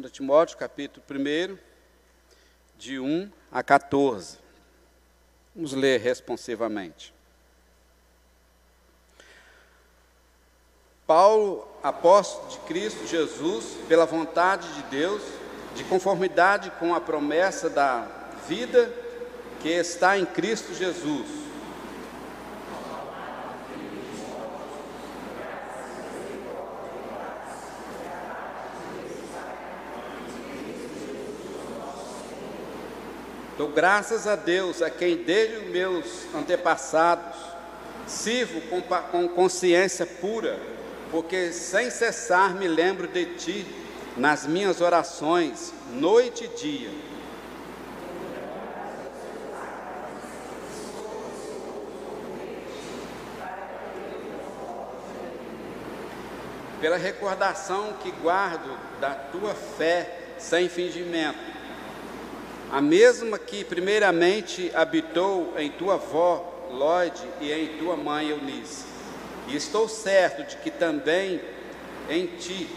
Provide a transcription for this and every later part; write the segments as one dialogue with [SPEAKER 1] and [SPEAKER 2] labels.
[SPEAKER 1] 2 Timóteo, capítulo 1, de 1 a 14. Vamos ler responsivamente. Paulo, apóstolo de Cristo Jesus, pela vontade de Deus, de conformidade com a promessa da vida que está em Cristo Jesus Dou graças a Deus, a quem desde os meus antepassados sirvo com, com consciência pura, porque sem cessar me lembro de Ti nas minhas orações, noite e dia. Pela recordação que guardo da Tua fé sem fingimento a mesma que primeiramente habitou em tua avó Lloyd e em tua mãe Eunice. E estou certo de que também em ti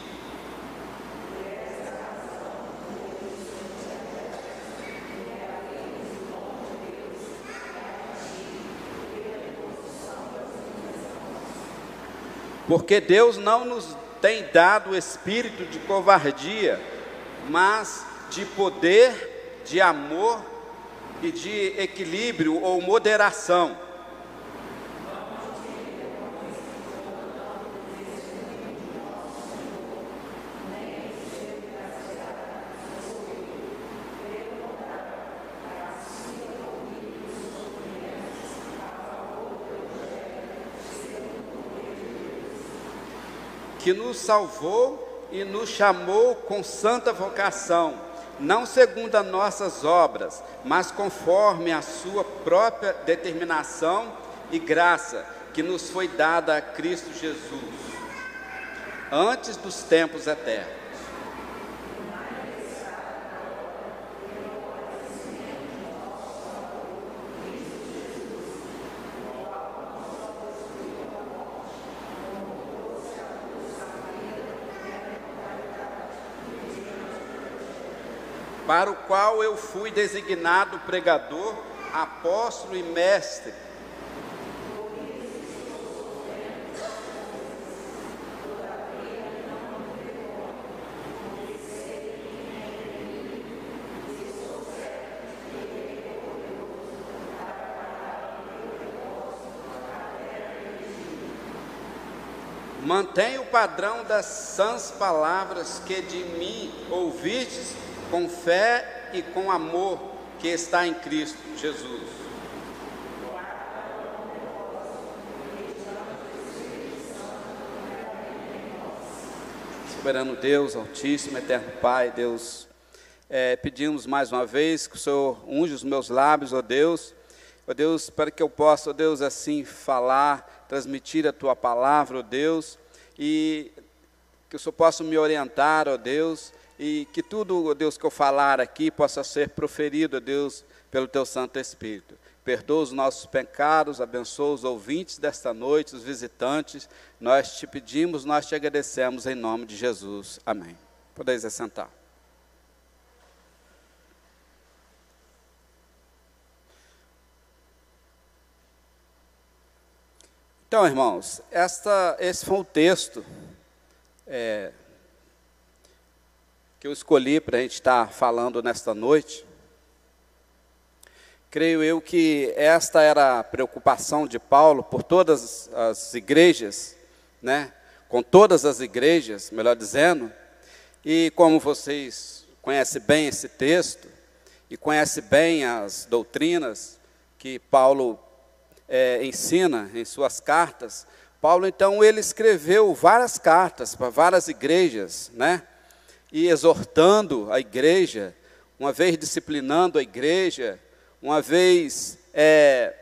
[SPEAKER 1] Porque Deus não nos tem dado o espírito de covardia, mas de poder, de amor e de equilíbrio ou moderação. que nos salvou e nos chamou com santa vocação não segundo as nossas obras, mas conforme a sua própria determinação e graça que nos foi dada a Cristo Jesus, antes dos tempos eternos. Para o qual eu fui designado pregador, apóstolo e mestre. Mantém o padrão das sãs palavras que de mim ouvistes com fé e com amor que está em Cristo Jesus. Soberano Deus, Altíssimo, Eterno Pai, Deus, é, pedimos mais uma vez que o Senhor unge os meus lábios, ó Deus, ó Deus, para que eu possa, ó Deus, assim falar, transmitir a Tua palavra, ó Deus, e que o Senhor possa me orientar, ó Deus, e que tudo, ó Deus, que eu falar aqui possa ser proferido, ó Deus, pelo Teu Santo Espírito. Perdoa os nossos pecados, abençoa os ouvintes desta noite, os visitantes. Nós te pedimos, nós te agradecemos em nome de Jesus. Amém. Podeis assentar. Então, irmãos, esta, esse foi o texto é, que eu escolhi para a gente estar falando nesta noite, creio eu que esta era a preocupação de Paulo por todas as igrejas, né? com todas as igrejas, melhor dizendo, e como vocês conhecem bem esse texto, e conhecem bem as doutrinas que Paulo é, ensina em suas cartas, Paulo então ele escreveu várias cartas para várias igrejas, né? E exortando a igreja, uma vez disciplinando a igreja, uma vez é,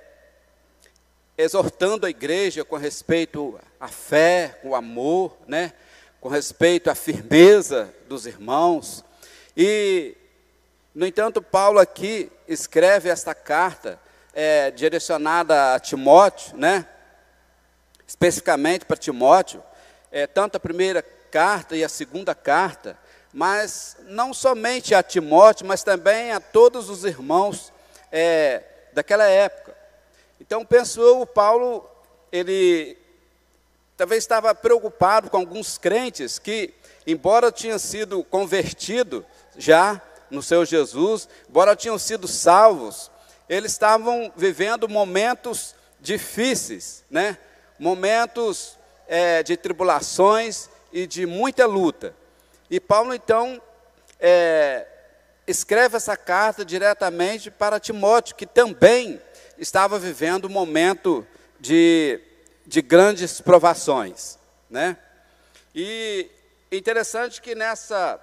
[SPEAKER 1] exortando a igreja com respeito à fé, com amor, né? com respeito à firmeza dos irmãos. E, no entanto, Paulo aqui escreve esta carta é, direcionada a Timóteo, né? especificamente para Timóteo, é, tanto a primeira carta e a segunda carta, mas não somente a Timóteo, mas também a todos os irmãos é, daquela época. Então, penso eu, o Paulo, ele talvez estava preocupado com alguns crentes que, embora tinham sido convertidos já no seu Jesus, embora tinham sido salvos, eles estavam vivendo momentos difíceis, né? momentos é, de tribulações e de muita luta. E Paulo, então, é, escreve essa carta diretamente para Timóteo, que também estava vivendo um momento de, de grandes provações. Né? E interessante que nessa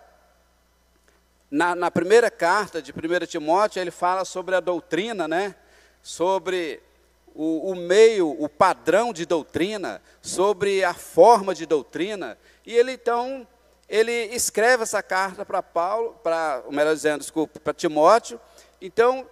[SPEAKER 1] na, na, primeira carta de 1 Timóteo, ele fala sobre a doutrina, né? sobre o, o, meio, o padrão de doutrina, sobre a forma de doutrina. E ele então, ele escreve essa carta para Paulo, para, melhor dizendo, desculpa, para Timóteo. Então,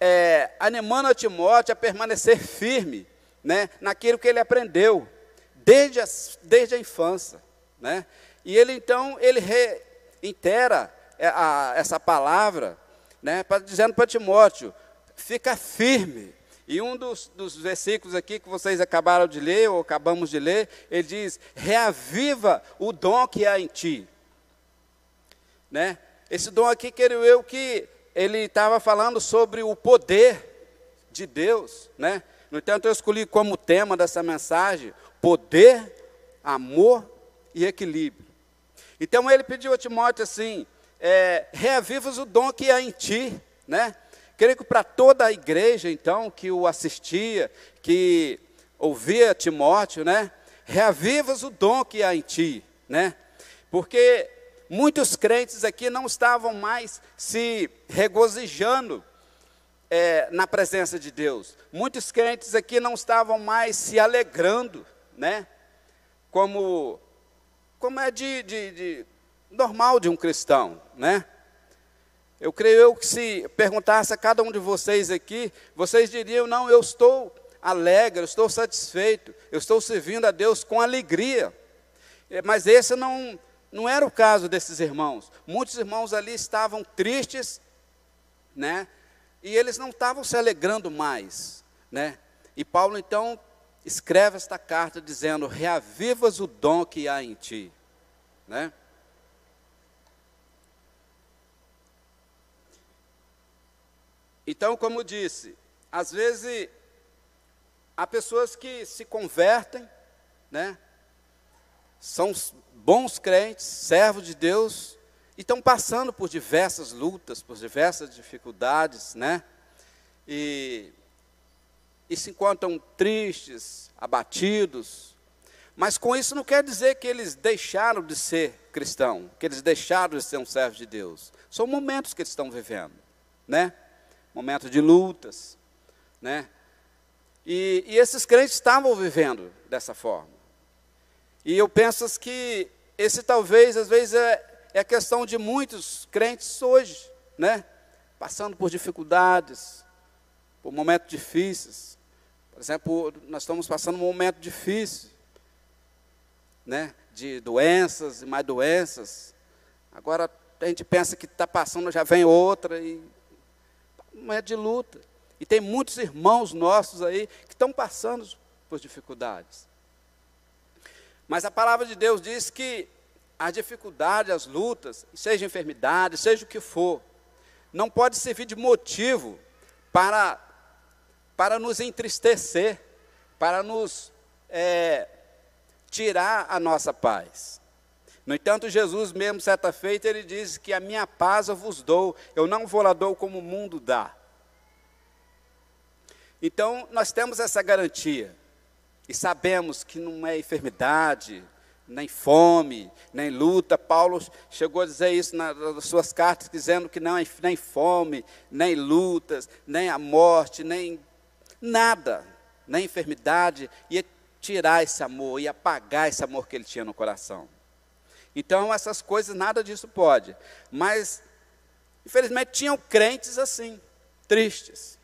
[SPEAKER 1] é, animando a Timóteo a permanecer firme né, naquilo que ele aprendeu desde a, desde a infância. Né? E ele então, ele reitera é, a, essa palavra, né, pra, dizendo para Timóteo: fica firme. E um dos, dos, versículos aqui que vocês acabaram de ler, ou acabamos de ler, ele diz: reaviva o dom que há em ti. Né? Esse dom aqui, quero eu, que ele estava falando sobre o poder de Deus. Né? No entanto, eu escolhi como tema dessa mensagem: poder, amor e equilíbrio. Então ele pediu a Timóteo assim: é, reavivas o dom que há em ti, né? Creio que para toda a igreja, então, que o assistia, que ouvia Timóteo, né? Reavivas o dom que há em ti, né? Porque muitos crentes aqui não estavam mais se regozijando é, na presença de Deus. Muitos crentes aqui não estavam mais se alegrando, né? Como, como é de, de, de normal de um cristão, né? Eu creio eu que se perguntasse a cada um de vocês aqui, vocês diriam: não, eu estou alegre, eu estou satisfeito, eu estou servindo a Deus com alegria. É, mas esse não, não era o caso desses irmãos. Muitos irmãos ali estavam tristes, né? E eles não estavam se alegrando mais, né? E Paulo então escreve esta carta dizendo: reavivas o dom que há em ti, né? Então, como disse, às vezes há pessoas que se convertem, né? São bons crentes, servos de Deus, e estão passando por diversas lutas, por diversas dificuldades, né? E, e se encontram tristes, abatidos, mas com isso não quer dizer que eles deixaram de ser cristão, que eles deixaram de ser um servo de Deus. São momentos que eles estão vivendo, né? Momento de lutas, né? E, e esses crentes estavam vivendo dessa forma. E eu penso que esse talvez, às vezes, é, é a questão de muitos crentes hoje, né? Passando por dificuldades, por momentos difíceis. Por exemplo, nós estamos passando um momento difícil, né? De doenças e mais doenças. Agora a gente pensa que está passando, já vem outra e é de luta. E tem muitos irmãos nossos aí que estão passando por dificuldades. Mas a palavra de Deus diz que as dificuldades, as lutas, seja enfermidade, seja o que for, não pode servir de motivo para, para nos entristecer, para nos é, tirar a nossa paz. No entanto, Jesus mesmo, certa feita, ele diz que a minha paz eu vos dou, eu não vou lá dou como o mundo dá. Então, nós temos essa garantia. E sabemos que não é enfermidade, nem fome, nem luta. Paulo chegou a dizer isso nas suas cartas, dizendo que não é nem fome, nem lutas, nem a morte, nem nada, nem enfermidade, ia tirar esse amor, ia apagar esse amor que ele tinha no coração. Então, essas coisas, nada disso pode. Mas, infelizmente, tinham crentes assim, tristes.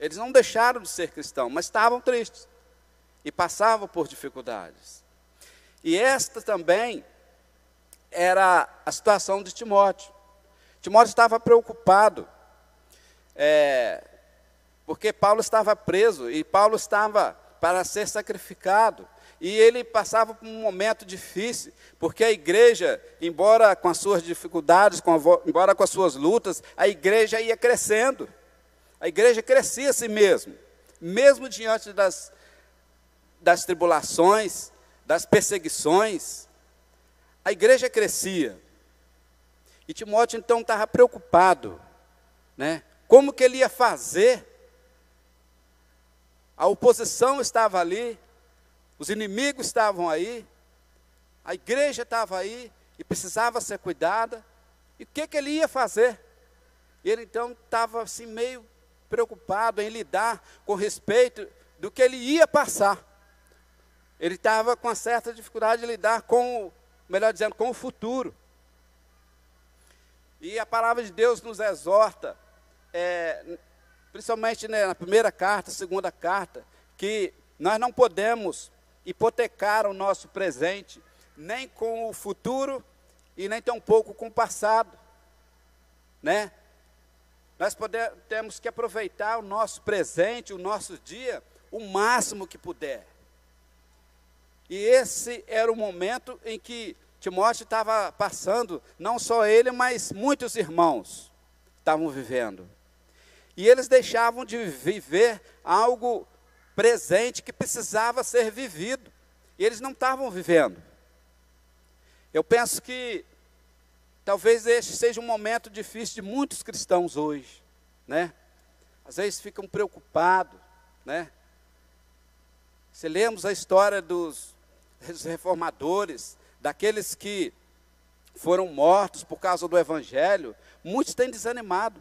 [SPEAKER 1] Eles não deixaram de ser cristãos, mas estavam tristes. E passavam por dificuldades. E esta também era a situação de Timóteo. Timóteo estava preocupado, é, porque Paulo estava preso e Paulo estava para ser sacrificado. E ele passava por um momento difícil, porque a igreja, embora com as suas dificuldades, com a, embora com as suas lutas, a igreja ia crescendo. A igreja crescia a si mesmo, mesmo diante das, das tribulações, das perseguições, a igreja crescia. E Timóteo então estava preocupado, né? Como que ele ia fazer? A oposição estava ali, os inimigos estavam aí, a igreja estava aí e precisava ser cuidada. E o que, que ele ia fazer? Ele então estava assim meio preocupado em lidar com respeito do que ele ia passar. Ele estava com uma certa dificuldade de lidar com, melhor dizendo, com o futuro. E a palavra de Deus nos exorta, é, principalmente né, na primeira carta, segunda carta, que nós não podemos hipotecar o nosso presente, nem com o futuro e nem tampouco com o passado. Né? Nós temos que aproveitar o nosso presente, o nosso dia, o máximo que puder. E esse era o momento em que Timóteo estava passando, não só ele, mas muitos irmãos estavam vivendo. E eles deixavam de viver algo presente que precisava ser vivido. E eles não estavam vivendo. Eu penso que talvez este seja um momento difícil de muitos cristãos hoje, né? Às vezes ficam preocupados, né? Se lemos a história dos reformadores, daqueles que foram mortos por causa do evangelho, muitos têm desanimado.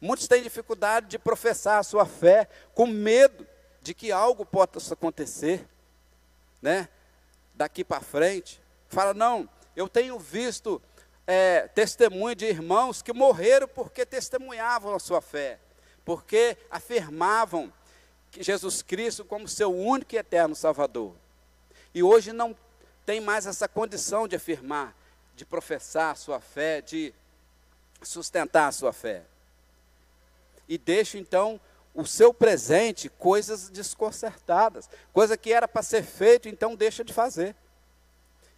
[SPEAKER 1] Muitos têm dificuldade de professar a sua fé, com medo de que algo possa acontecer, né? Daqui para frente. Fala, não, eu tenho visto é, testemunho de irmãos que morreram porque testemunhavam a sua fé, porque afirmavam que Jesus Cristo como seu único e eterno Salvador. E hoje não tem mais essa condição de afirmar, de professar a sua fé, de sustentar a sua fé. E deixa então o seu presente coisas desconcertadas, coisa que era para ser feito, então deixa de fazer.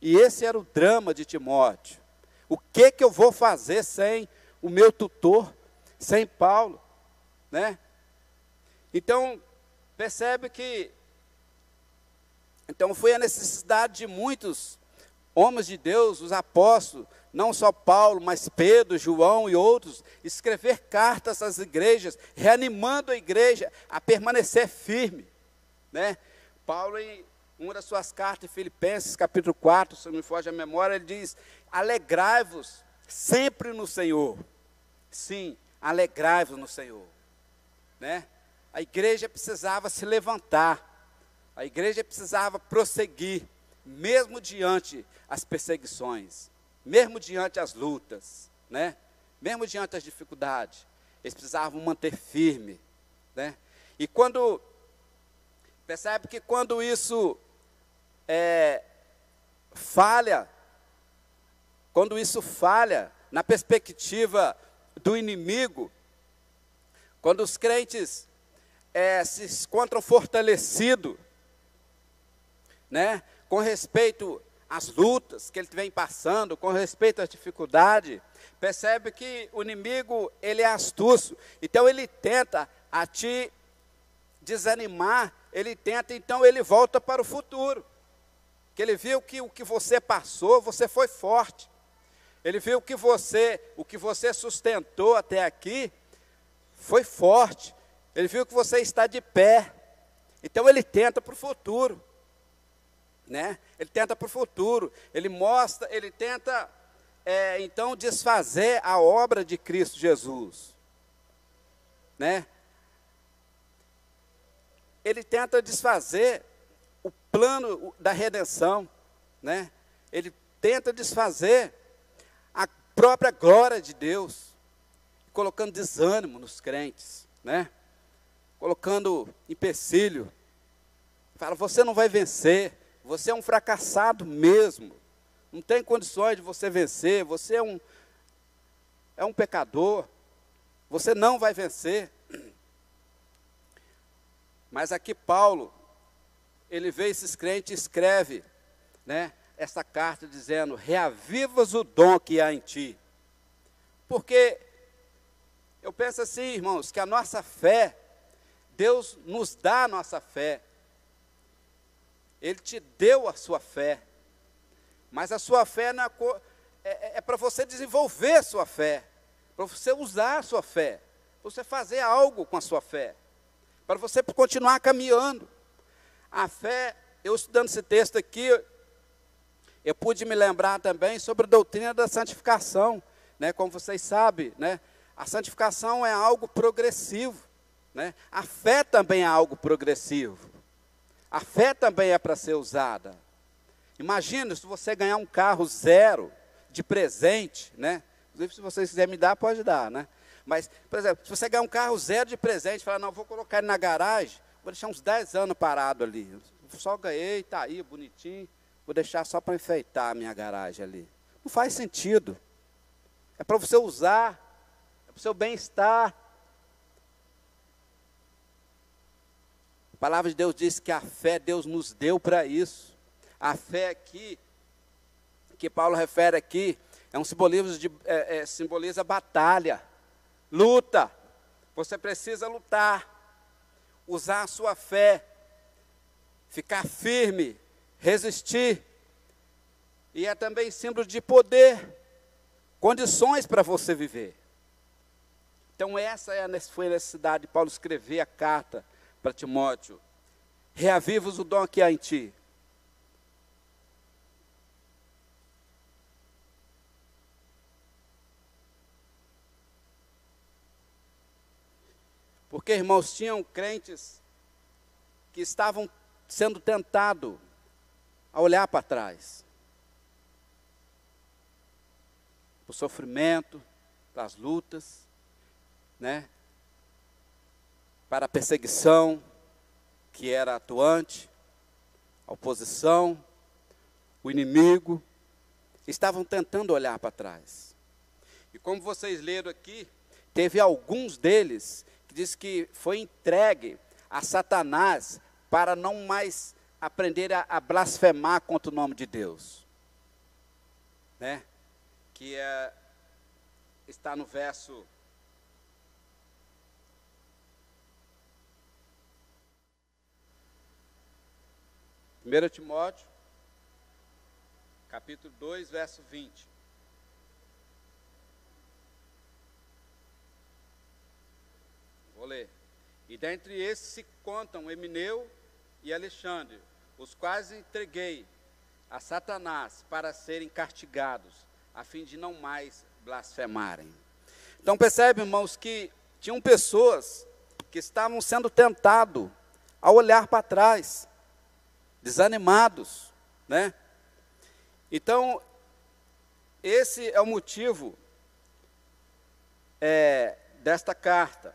[SPEAKER 1] E esse era o drama de Timóteo. O que que eu vou fazer sem o meu tutor, sem Paulo, né? Então, percebe que então foi a necessidade de muitos homens de Deus, os apóstolos, não só Paulo, mas Pedro, João e outros, escrever cartas às igrejas, reanimando a igreja a permanecer firme. Né? Paulo, em uma das suas cartas, em Filipenses, capítulo 4, se não me foge a memória, ele diz: Alegrai-vos sempre no Senhor. Sim, alegrai-vos no Senhor. Né? A igreja precisava se levantar a igreja precisava prosseguir, mesmo diante as perseguições, mesmo diante as lutas, né? Mesmo diante as dificuldades, eles precisavam manter firme, né? E quando percebe que quando isso é, falha, quando isso falha na perspectiva do inimigo, quando os crentes é, se encontram fortalecidos né, com respeito às lutas que ele vem passando, com respeito às dificuldades, percebe que o inimigo, ele é astuto, então ele tenta a te desanimar, ele tenta, então ele volta para o futuro, que ele viu que o que você passou, você foi forte, ele viu que você, o que você sustentou até aqui, foi forte, ele viu que você está de pé, então ele tenta para o futuro né? Ele tenta para o futuro, ele mostra, ele tenta é, então desfazer a obra de Cristo Jesus, né? Ele tenta desfazer o plano da redenção, né? Ele tenta desfazer a própria glória de Deus, colocando desânimo nos crentes, né? Colocando empecilho. Fala, você não vai vencer você é um fracassado mesmo. Não tem condições de você vencer. Você é um, é um pecador. Você não vai vencer. Mas aqui Paulo, ele vê esses crentes e escreve, né, essa carta dizendo: reavivas o dom que há em ti. Porque eu penso assim, irmãos, que a nossa fé, Deus nos dá a nossa fé. Ele te deu a sua fé. Mas a sua fé é, é, é para você desenvolver a sua fé, para você usar a sua fé, para você fazer algo com a sua fé, para você continuar caminhando. A fé, eu estudando esse texto aqui, eu pude me lembrar também sobre a doutrina da santificação, né? Como vocês sabem, né? A santificação é algo progressivo, né? A fé também é algo progressivo. A fé também é para ser usada. Imagina se você ganhar um carro zero de presente, né? Inclusive, se vocês quiserem me dar, pode dar, né? Mas, por exemplo, se você ganhar um carro zero de presente, falar, não, vou colocar ele na garagem, vou deixar uns 10 anos parado ali. Só ganhei, está aí, bonitinho. Vou deixar só para enfeitar a minha garagem ali. Não faz sentido. É para você usar, é para o seu bem-estar. A palavra de Deus diz que a fé Deus nos deu para isso. A fé aqui, que Paulo refere aqui, é um simbolismo de é, é, simboliza batalha, luta. Você precisa lutar, usar a sua fé, ficar firme, resistir. E é também símbolo de poder, condições para você viver. Então, essa é foi a necessidade de Paulo escrever a carta para Timóteo. Reavivos o dom que há em ti. Porque, irmãos, tinham crentes que estavam sendo tentados a olhar para trás. O sofrimento, das lutas, né? Para a perseguição que era atuante, a oposição, o inimigo, estavam tentando olhar para trás. E como vocês leram aqui, teve alguns deles que diz que foi entregue a Satanás para não mais aprender a, a blasfemar contra o nome de Deus. Né? Que é, está no verso. Primeiro Timóteo, capítulo 2, verso 20. Vou ler. E dentre esses se contam Emineu e Alexandre, os quais entreguei a Satanás para serem castigados, a fim de não mais blasfemarem. Então percebe, irmãos, que tinham pessoas que estavam sendo tentados a olhar para trás, desanimados, né? Então, esse é o motivo é, desta carta.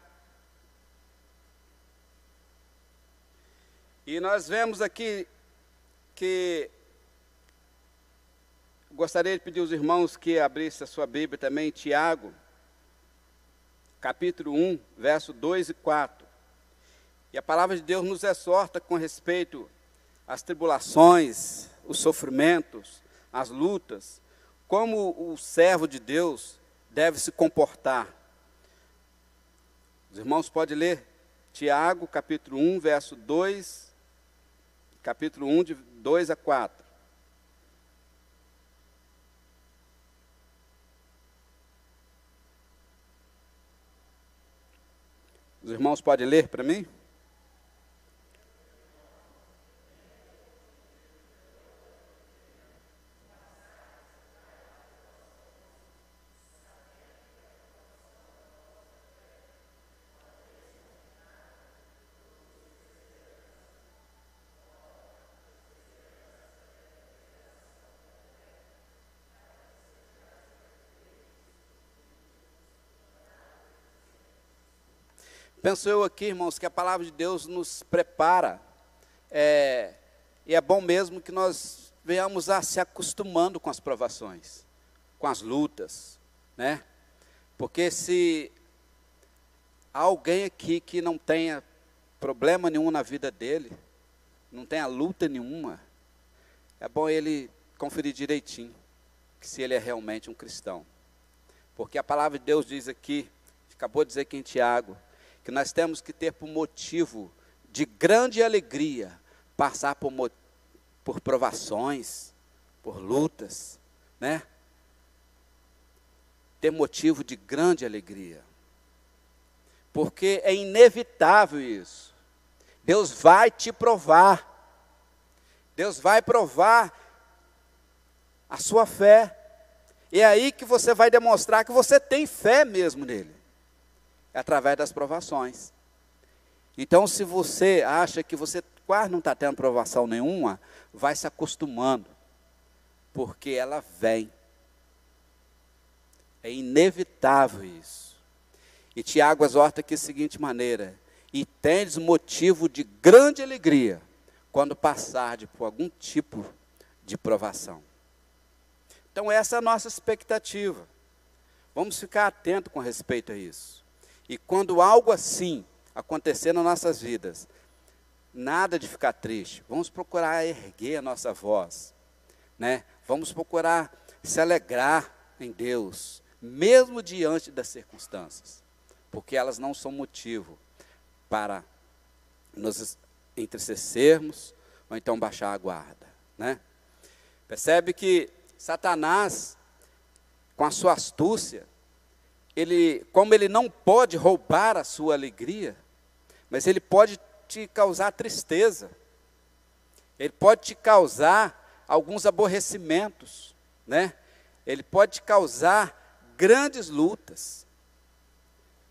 [SPEAKER 1] E nós vemos aqui que gostaria de pedir aos irmãos que abrissem a sua Bíblia também, Tiago, capítulo 1, verso 2 e 4. E a palavra de Deus nos exorta com respeito às tribulações, os sofrimentos, as lutas, como o servo de Deus deve se comportar. Os irmãos podem ler Tiago, capítulo 1, verso 2 capítulo 1, de 2 a 4. Os irmãos podem ler para mim? Penso eu aqui, irmãos, que a palavra de Deus nos prepara, é, e é bom mesmo que nós venhamos a se acostumando com as provações, com as lutas, né? Porque se há alguém aqui que não tenha problema nenhum na vida dele, não tenha luta nenhuma, é bom ele conferir direitinho que se ele é realmente um cristão. Porque a palavra de Deus diz aqui, acabou de dizer aqui em Tiago, que nós temos que ter por motivo de grande alegria passar por, por provações, por lutas, né? Ter motivo de grande alegria. Porque é inevitável isso. Deus vai te provar. Deus vai provar a sua fé. E é aí que você vai demonstrar que você tem fé mesmo nele. É através das provações. Então, se você acha que você quase não está tendo provação nenhuma, vai se acostumando, porque ela vem. É inevitável isso. E Tiago exorta aqui da seguinte maneira: e tendes motivo de grande alegria quando passardes por algum tipo de provação. Então, essa é a nossa expectativa. Vamos ficar atentos com respeito a isso. E quando algo assim acontecer nas nossas vidas, nada de ficar triste. Vamos procurar erguer a nossa voz, né? Vamos procurar se alegrar em Deus, mesmo diante das circunstâncias, porque elas não são motivo para nos entristecermos ou então baixar a guarda, né? Percebe que Satanás, com a sua astúcia, ele, como ele não pode roubar a sua alegria, mas ele pode te causar tristeza, ele pode te causar alguns aborrecimentos, né? Ele pode te causar grandes lutas,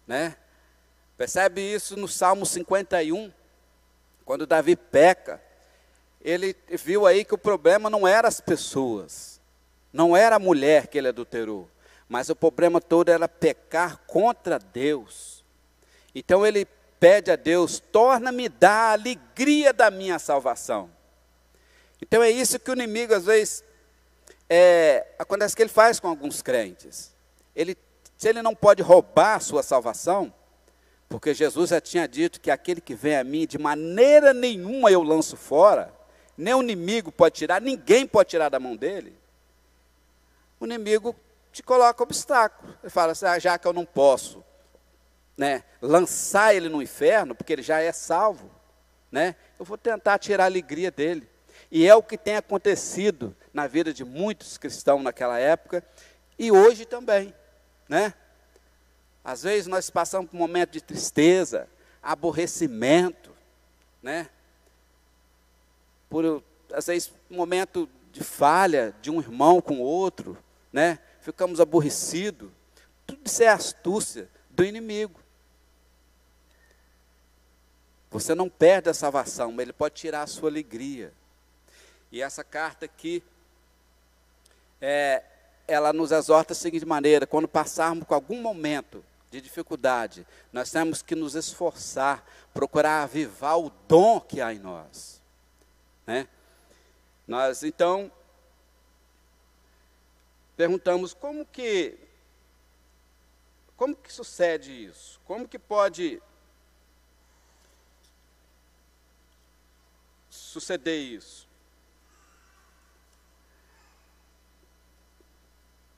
[SPEAKER 1] né? Percebe isso no Salmo 51, quando Davi peca, ele viu aí que o problema não era as pessoas, não era a mulher que ele adulterou, mas o problema todo era pecar contra Deus. Então ele pede a Deus: torna-me da alegria da minha salvação. Então é isso que o inimigo às vezes é, acontece que ele faz com alguns crentes. Ele, se ele não pode roubar a sua salvação, porque Jesus já tinha dito que aquele que vem a mim, de maneira nenhuma eu lanço fora, nem o inimigo pode tirar, ninguém pode tirar da mão dele o inimigo te coloca obstáculo. Ele fala assim, ah, já que eu não posso né, lançar ele no inferno, porque ele já é salvo, né, eu vou tentar tirar a alegria dele. E é o que tem acontecido na vida de muitos cristãos naquela época e hoje também, né? Às vezes nós passamos por um momento de tristeza, aborrecimento, né? Por às vezes um momento de falha de um irmão com outro, né? Ficamos aborrecidos. Tudo isso é astúcia do inimigo. Você não perde a salvação, mas ele pode tirar a sua alegria. E essa carta aqui, é, ela nos exorta da seguinte maneira: quando passarmos com algum momento de dificuldade, nós temos que nos esforçar, procurar avivar o dom que há em nós. Né? Nós, então, perguntamos como que como que sucede isso? Como que pode suceder isso?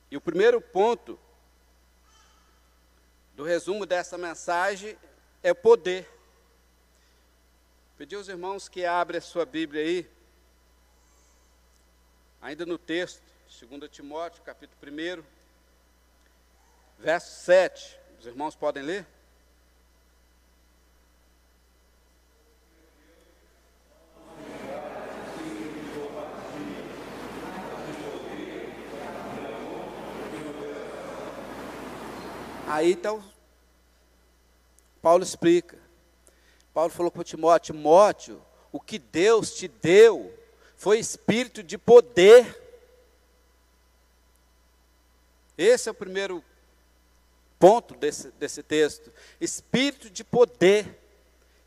[SPEAKER 1] E o primeiro ponto do resumo dessa mensagem é o poder. Pedi aos irmãos que abrem a sua Bíblia aí, ainda no texto, 2 Timóteo, capítulo 1, verso 7. Os irmãos podem ler? Aí então, Paulo explica. Paulo falou para Timóteo: Timóteo, o que Deus te deu foi espírito de poder esse é o primeiro ponto desse, desse texto. Espírito de poder.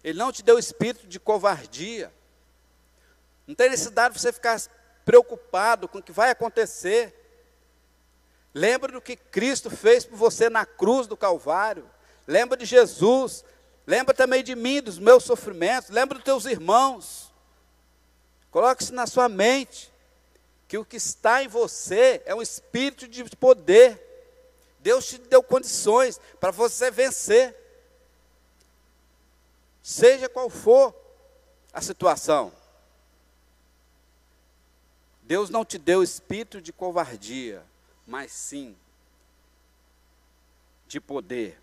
[SPEAKER 1] Ele não te deu espírito de covardia. Não tem necessidade de você ficar preocupado com o que vai acontecer. Lembra do que Cristo fez por você na cruz do Calvário. Lembra de Jesus. Lembra também de mim, dos meus sofrimentos. Lembra dos teus irmãos. Coloque isso na sua mente. Que o que está em você é um espírito de poder. Deus te deu condições para você vencer. Seja qual for a situação. Deus não te deu espírito de covardia, mas sim de poder.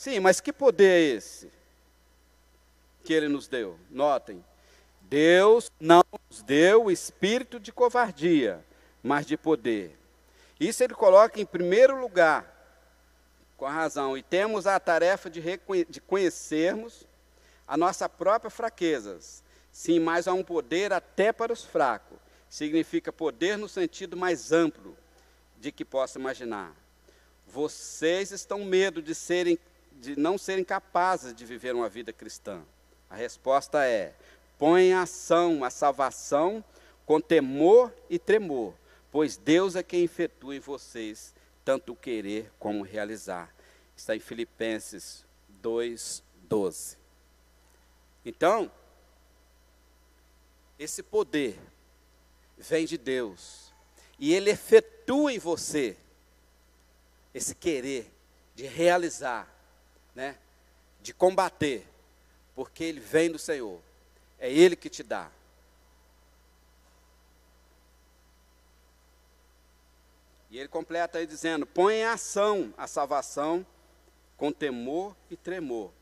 [SPEAKER 1] Sim, mas que poder é esse que ele nos deu? Notem, Deus não nos deu o espírito de covardia, mas de poder. Isso ele coloca em primeiro lugar, com a razão, e temos a tarefa de, de conhecermos a nossa própria fraquezas. Sim, mas há um poder até para os fracos. Significa poder no sentido mais amplo de que possa imaginar. Vocês estão medo de serem de não serem capazes de viver uma vida cristã. A resposta é: Põe em ação a salvação com temor e tremor, pois Deus é quem efetua em vocês tanto querer como realizar. Está em Filipenses 2:12. Então, esse poder vem de Deus e ele efetua em você esse querer de realizar, né? De combater, porque ele vem do Senhor. É Ele que te dá. E ele completa aí dizendo: põe em ação a salvação com temor e tremor,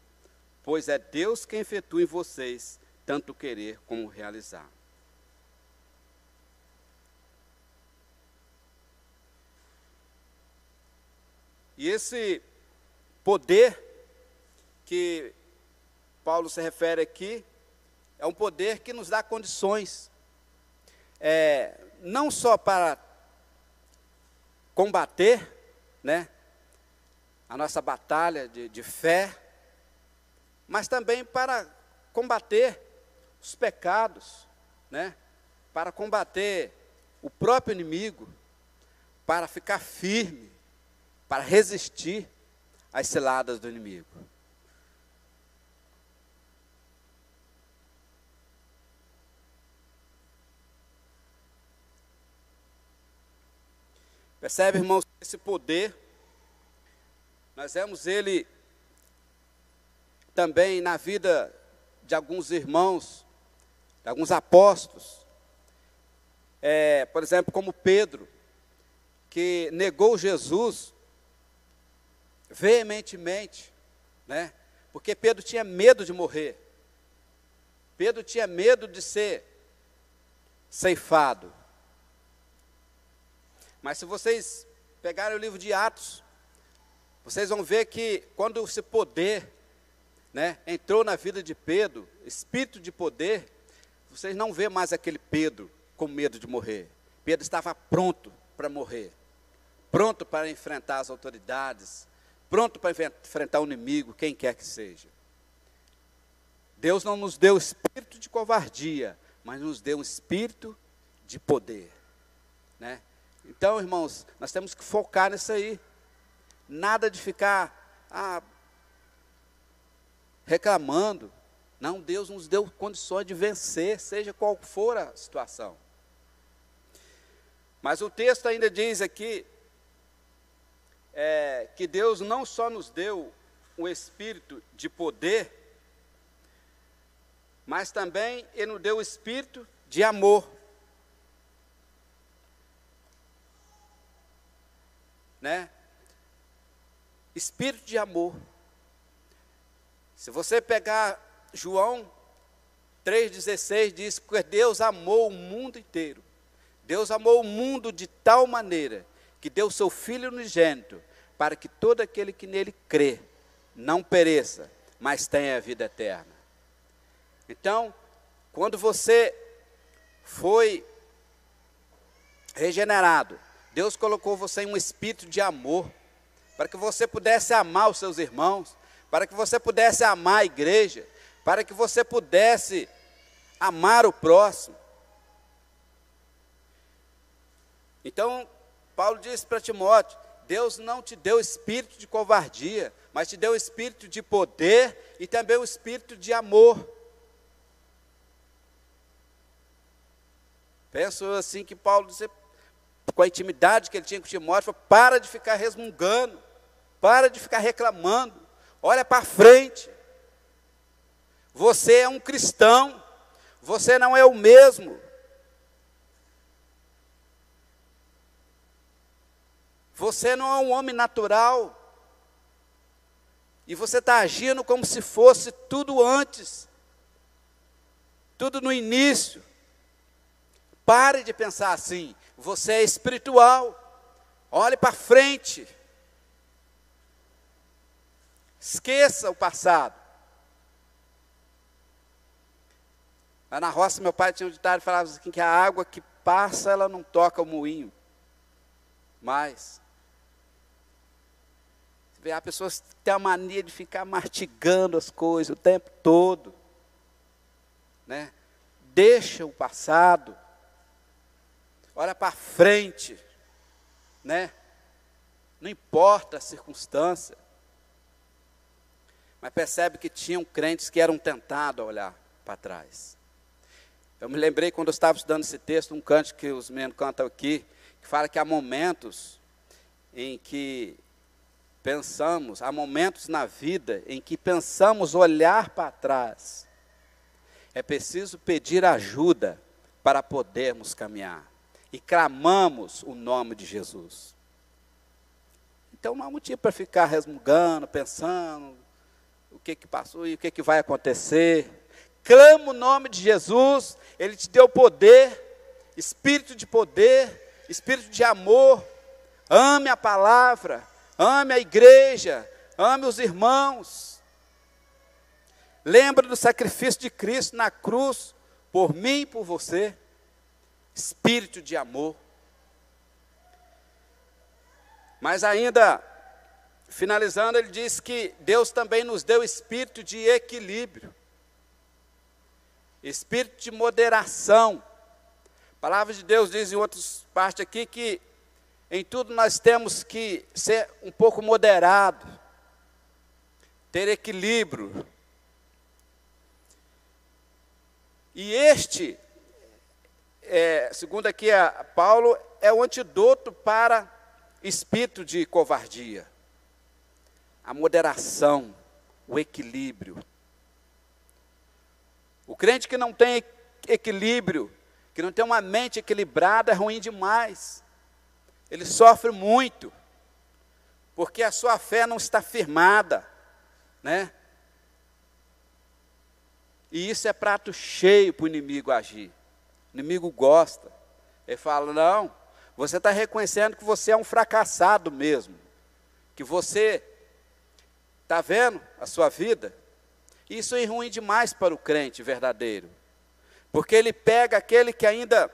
[SPEAKER 1] pois é Deus quem efetua em vocês tanto querer como realizar. E esse poder que Paulo se refere aqui é um poder que nos dá condições, é, não só para combater né, a nossa batalha de, de fé, mas também para combater os pecados, né, para combater o próprio inimigo, para ficar firme, para resistir às ciladas do inimigo. Percebe, irmãos, esse poder, nós vemos ele também na vida de alguns irmãos, de alguns apóstolos. É, por exemplo, como Pedro, que negou Jesus veementemente, né? Porque Pedro tinha medo de morrer. Pedro tinha medo de ser ceifado. Mas se vocês pegarem o livro de Atos, vocês vão ver que quando esse poder né, entrou na vida de Pedro, espírito de poder, vocês não vê mais aquele Pedro com medo de morrer. Pedro estava pronto para morrer, pronto para enfrentar as autoridades, pronto para enfrentar o inimigo, quem quer que seja. Deus não nos deu espírito de covardia, mas nos deu um espírito de poder. Né? Então, irmãos, nós temos que focar nisso aí. Nada de ficar ah, reclamando. Não, Deus nos deu condições de vencer, seja qual for a situação. Mas o texto ainda diz aqui é, que Deus não só nos deu um espírito de poder, mas também Ele nos deu o espírito de amor. Né? Espírito de amor. Se você pegar João 3,16, diz que Deus amou o mundo inteiro. Deus amou o mundo de tal maneira que deu seu Filho unigênito, para que todo aquele que nele crê não pereça, mas tenha a vida eterna. Então, quando você foi regenerado, Deus colocou você em um espírito de amor, para que você pudesse amar os seus irmãos, para que você pudesse amar a igreja, para que você pudesse amar o próximo. Então, Paulo disse para Timóteo: Deus não te deu espírito de covardia, mas te deu espírito de poder e também o espírito de amor. Penso assim que Paulo disse, com a intimidade que ele tinha com Timóteo, falou, para de ficar resmungando, para de ficar reclamando, olha para frente. Você é um cristão, você não é o mesmo. Você não é um homem natural. E você está agindo como se fosse tudo antes, tudo no início. Pare de pensar assim. Você é espiritual. Olhe para frente. Esqueça o passado. Lá na roça, meu pai tinha um ditado que falava assim, que a água que passa, ela não toca o moinho. Mas, há pessoas que têm a mania de ficar mastigando as coisas o tempo todo. Né? Deixa o passado. Olha para frente. Né? Não importa a circunstância. Mas percebe que tinham crentes que eram tentados a olhar para trás. Eu me lembrei quando eu estava estudando esse texto, um canto que os meninos cantam aqui, que fala que há momentos em que pensamos, há momentos na vida em que pensamos olhar para trás. É preciso pedir ajuda para podermos caminhar. E clamamos o nome de Jesus. Então não há motivo para ficar resmungando, pensando o que, que passou e o que, que vai acontecer. Clama o nome de Jesus, Ele te deu poder, espírito de poder, espírito de amor. Ame a palavra, ame a igreja, ame os irmãos. Lembra do sacrifício de Cristo na cruz, por mim e por você. Espírito de amor. Mas ainda, finalizando, ele diz que Deus também nos deu espírito de equilíbrio, espírito de moderação. A palavra de Deus diz em outras partes aqui que em tudo nós temos que ser um pouco moderado, ter equilíbrio. E este, é, segundo aqui a Paulo, é o antidoto para espírito de covardia. A moderação, o equilíbrio. O crente que não tem equilíbrio, que não tem uma mente equilibrada, é ruim demais ele sofre muito, porque a sua fé não está firmada, né? E isso é prato cheio para o inimigo agir. Inimigo gosta. Ele fala: não, você está reconhecendo que você é um fracassado mesmo, que você está vendo a sua vida. Isso é ruim demais para o crente verdadeiro, porque ele pega aquele que ainda,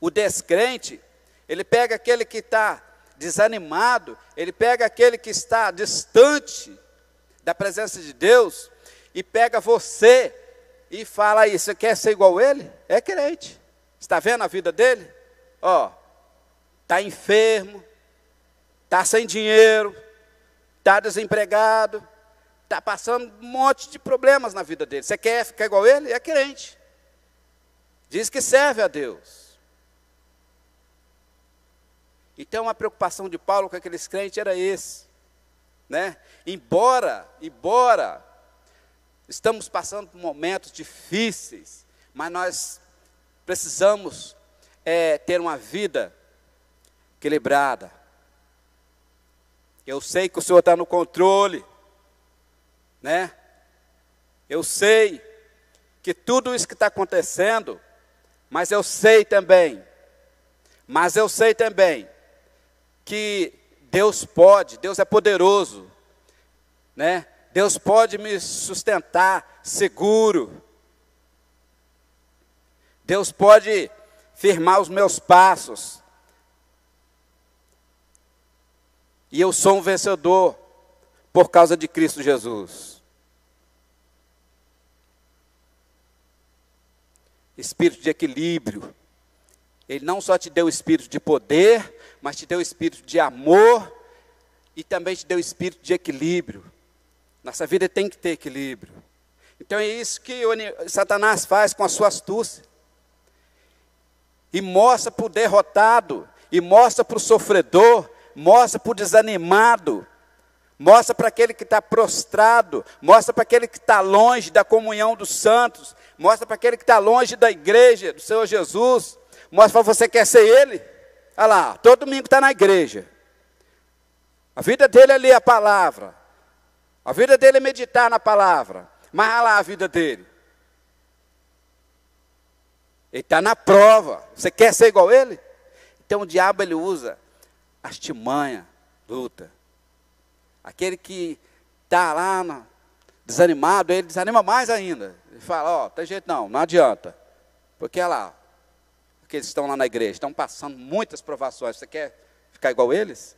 [SPEAKER 1] o descrente, ele pega aquele que está desanimado, ele pega aquele que está distante da presença de Deus, e pega você e fala aí, você quer ser igual a ele? É crente. Está vendo a vida dele? Ó, está enfermo, está sem dinheiro, está desempregado, está passando um monte de problemas na vida dele. Você quer ficar igual a ele? É crente. Diz que serve a Deus. Então a preocupação de Paulo com aqueles crentes era esse, né? Embora, embora estamos passando por momentos difíceis, mas nós precisamos é, ter uma vida equilibrada. Eu sei que o Senhor está no controle, né? Eu sei que tudo isso que está acontecendo, mas eu sei também, mas eu sei também que Deus pode, Deus é poderoso, né? Deus pode me sustentar seguro. Deus pode firmar os meus passos. E eu sou um vencedor por causa de Cristo Jesus. Espírito de equilíbrio. Ele não só te deu o espírito de poder, mas te deu o espírito de amor e também te deu o espírito de equilíbrio. Nossa vida tem que ter equilíbrio. Então é isso que Satanás faz com a sua astúcia. E mostra para o derrotado, e mostra para o sofredor, mostra para o desanimado, mostra para aquele que está prostrado, mostra para aquele que está longe da comunhão dos santos, mostra para aquele que está longe da igreja do Senhor Jesus, mostra para você que quer ser Ele. Olha lá, todo domingo está na igreja. A vida dele é ler a palavra, a vida dele é meditar na palavra, mas lá a vida dele. Ele está na prova. Você quer ser igual a ele? Então o diabo ele usa artimanha, luta. Aquele que está lá no, desanimado, ele desanima mais ainda. Ele fala, ó, oh, tem jeito não, não adianta. Porque olha lá, aqueles estão lá na igreja, estão passando muitas provações. Você quer ficar igual eles?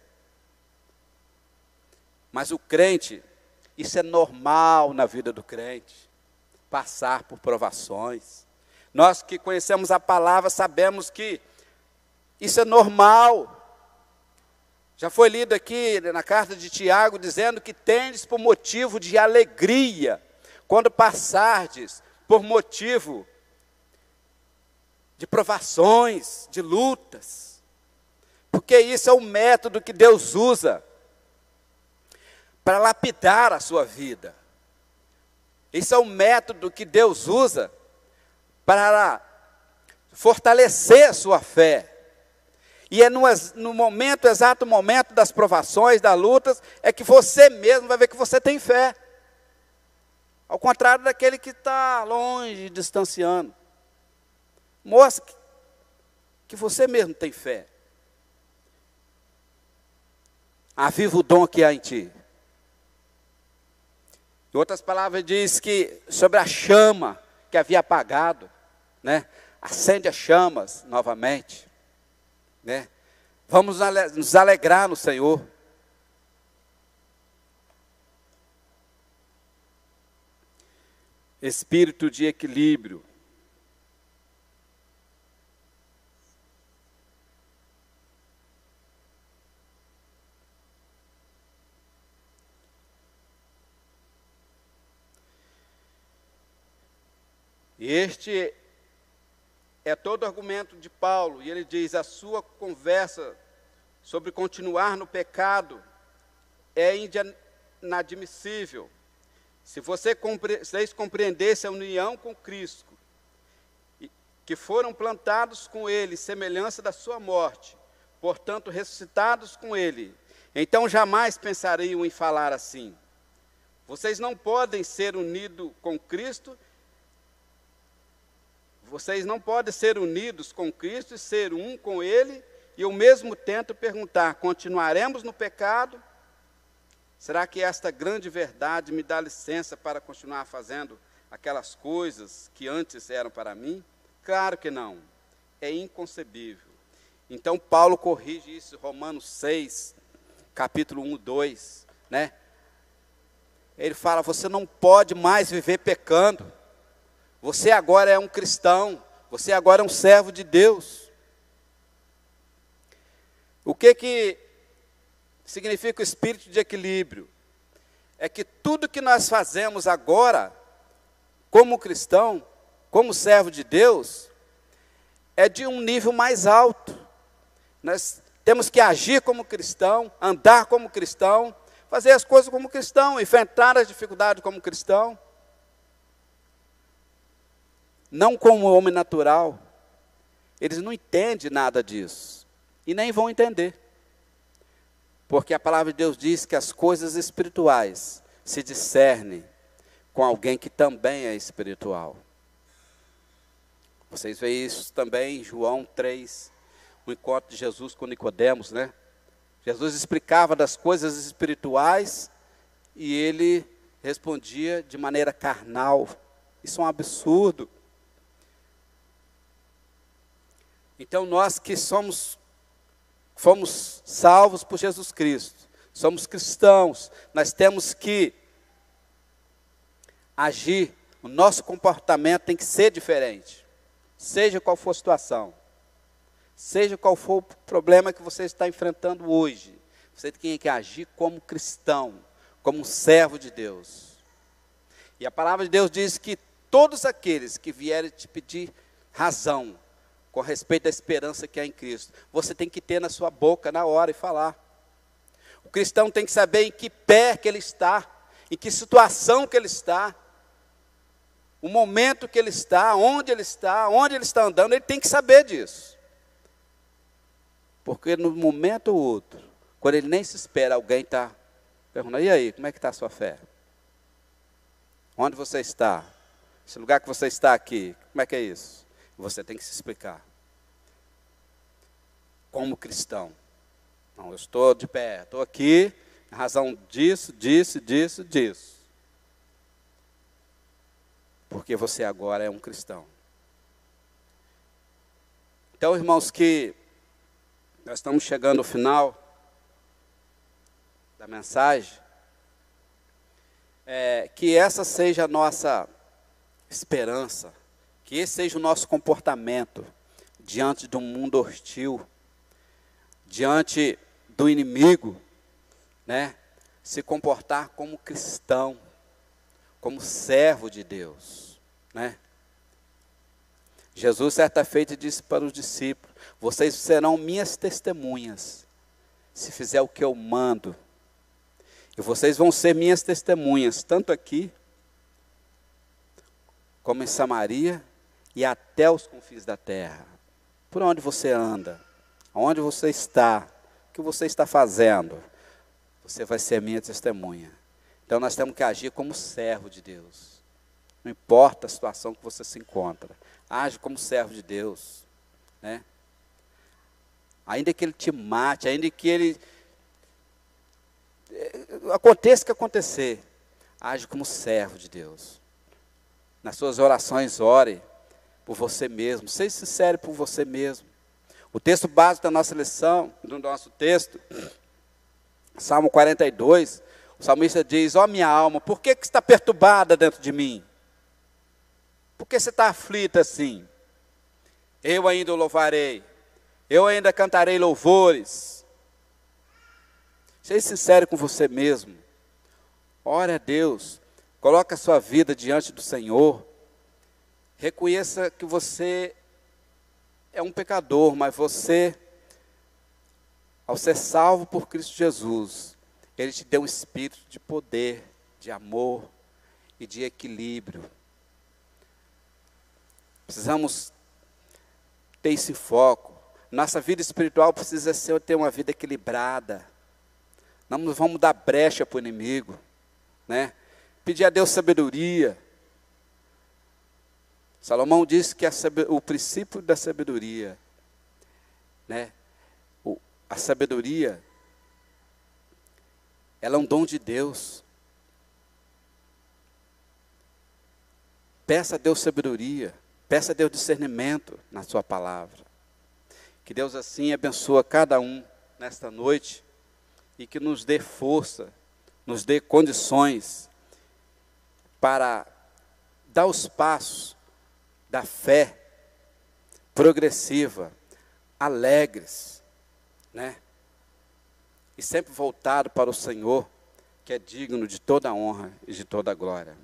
[SPEAKER 1] Mas o crente, isso é normal na vida do crente, passar por provações. Nós que conhecemos a palavra sabemos que isso é normal. Já foi lido aqui na carta de Tiago dizendo que tendes por motivo de alegria quando passardes por motivo de provações, de lutas. Porque isso é o método que Deus usa para lapidar a sua vida. Esse é o método que Deus usa para fortalecer a sua fé. E é no, no, momento, exato momento das provações, das lutas, é que você mesmo vai ver que você tem fé. Ao contrário daquele que está longe, distanciando. Mostre que, você mesmo tem fé. Aviva o dom que há em ti. Em outras palavras, diz que sobre a chama que havia apagado, né? Acende as chamas novamente, né? Vamos nos alegrar no Senhor. Espírito de equilíbrio. Este é todo argumento de Paulo, e ele diz: a sua conversa sobre continuar no pecado é inadmissível. Se você, vocês compreendessem a união com Cristo, que foram plantados com Ele, semelhança da sua morte, portanto ressuscitados com Ele, então jamais pensariam em falar assim. Vocês não podem ser unidos com Cristo vocês não podem ser unidos com Cristo e ser um com Ele e ao mesmo tempo perguntar: continuaremos no pecado? Será que esta grande verdade me dá licença para continuar fazendo aquelas coisas que antes eram para mim? Claro que não. É inconcebível. Então Paulo corrige isso, Romanos 6, capítulo 1, 2, né? Ele fala: você não pode mais viver pecando. Você agora é um cristão, você agora é um servo de Deus. O que que significa o espírito de equilíbrio? É que tudo que nós fazemos agora, como cristão, como servo de Deus, é de um nível mais alto. Nós temos que agir como cristão, andar como cristão, fazer as coisas como cristão, enfrentar as dificuldades como cristão não como homem natural. Eles não entendem nada disso. E nem vão entender. Porque a palavra de Deus diz que as coisas espirituais se discernem com alguém que também é espiritual. Vocês veem isso também em João 3, o encontro de Jesus com Nicodemos, né? Jesus explicava das coisas espirituais e ele respondia de maneira carnal. Isso é um absurdo. Então nós que somos fomos salvos por Jesus Cristo, somos cristãos, nós temos que agir, o nosso comportamento tem que ser diferente, seja qual for a situação, seja qual for o problema que você está enfrentando hoje, você tem que agir como cristão, como um servo de Deus. E a palavra de Deus diz que todos aqueles que vierem te pedir razão com respeito à esperança que há em Cristo, você tem que ter na sua boca na hora e falar. O cristão tem que saber em que pé que ele está, em que situação que ele está, o momento que ele está, onde ele está, onde ele está andando, ele tem que saber disso. Porque no momento ou outro, quando ele nem se espera, alguém está perguntando, e aí, como é que está a sua fé? Onde você está? Esse lugar que você está aqui, como é que é isso? Você tem que se explicar. Como cristão. Não, eu estou de pé, estou aqui, em razão disso, disso, disso, disso. Porque você agora é um cristão. Então, irmãos, que nós estamos chegando ao final da mensagem. É, que essa seja a nossa esperança, que esse seja o nosso comportamento diante de um mundo hostil, diante do inimigo, né? Se comportar como cristão, como servo de Deus, né? Jesus, certa feita, disse para os discípulos: Vocês serão minhas testemunhas, se fizer o que eu mando. E vocês vão ser minhas testemunhas, tanto aqui, como em Samaria e até os confins da terra. Por onde você anda? Onde você está? O que você está fazendo? Você vai ser minha testemunha. Então nós temos que agir como servo de Deus. Não importa a situação que você se encontra. Age como servo de Deus. Né? Ainda que ele te mate, ainda que ele. Eh, aconteça o que acontecer, age como servo de Deus. Nas suas orações, ore por você mesmo. Seja sincero por você mesmo. O texto básico da nossa lição, do nosso texto, Salmo 42, o salmista diz: Ó oh, minha alma, por que, que está perturbada dentro de mim? Por que você está aflita assim? Eu ainda o louvarei, eu ainda cantarei louvores. Seja sincero com você mesmo. Ore a Deus, coloque a sua vida diante do Senhor. Reconheça que você é um pecador, mas você, ao ser salvo por Cristo Jesus, Ele te deu um espírito de poder, de amor e de equilíbrio. Precisamos ter esse foco. Nossa vida espiritual precisa ser ter uma vida equilibrada. Não vamos dar brecha para o inimigo, né? Pedir a Deus sabedoria. Salomão disse que a, o princípio da sabedoria, né? O, a sabedoria, ela é um dom de Deus. Peça a Deus sabedoria, peça a Deus discernimento na sua palavra. Que Deus assim abençoe cada um nesta noite e que nos dê força, nos dê condições para dar os passos da fé progressiva, alegres, né? E sempre voltado para o Senhor, que é digno de toda honra e de toda glória.